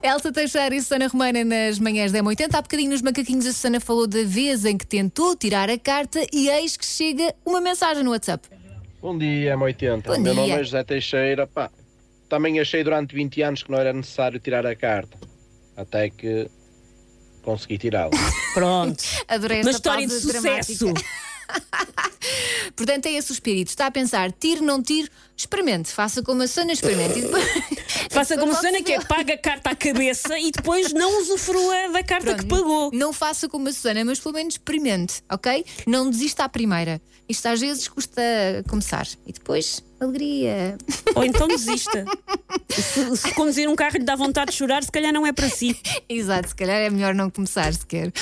Elsa Teixeira e Susana Romana nas manhãs da M80. Há bocadinho nos macaquinhos a Susana falou da vez em que tentou tirar a carta e eis que chega uma mensagem no WhatsApp. Bom dia, M80. Bom Meu dia. nome é José Teixeira. Pá, também achei durante 20 anos que não era necessário tirar a carta. Até que consegui tirá-la. Pronto. Adorei Uma esta história de pausa sucesso. dramática. Portanto, é esse o espírito. Está a pensar, tiro, não tiro, experimente. Faça como a Susana, experimente. Depois... Faça como a Susana, que é paga a carta à cabeça e depois não usufrua da carta Pronto, que pagou. Não faça como a Susana, mas pelo menos experimente, ok? Não desista à primeira. Isto às vezes custa começar. E depois, alegria. Ou então desista. Se, se conduzir um carro lhe dá vontade de chorar, se calhar não é para si. Exato, se calhar é melhor não começar sequer.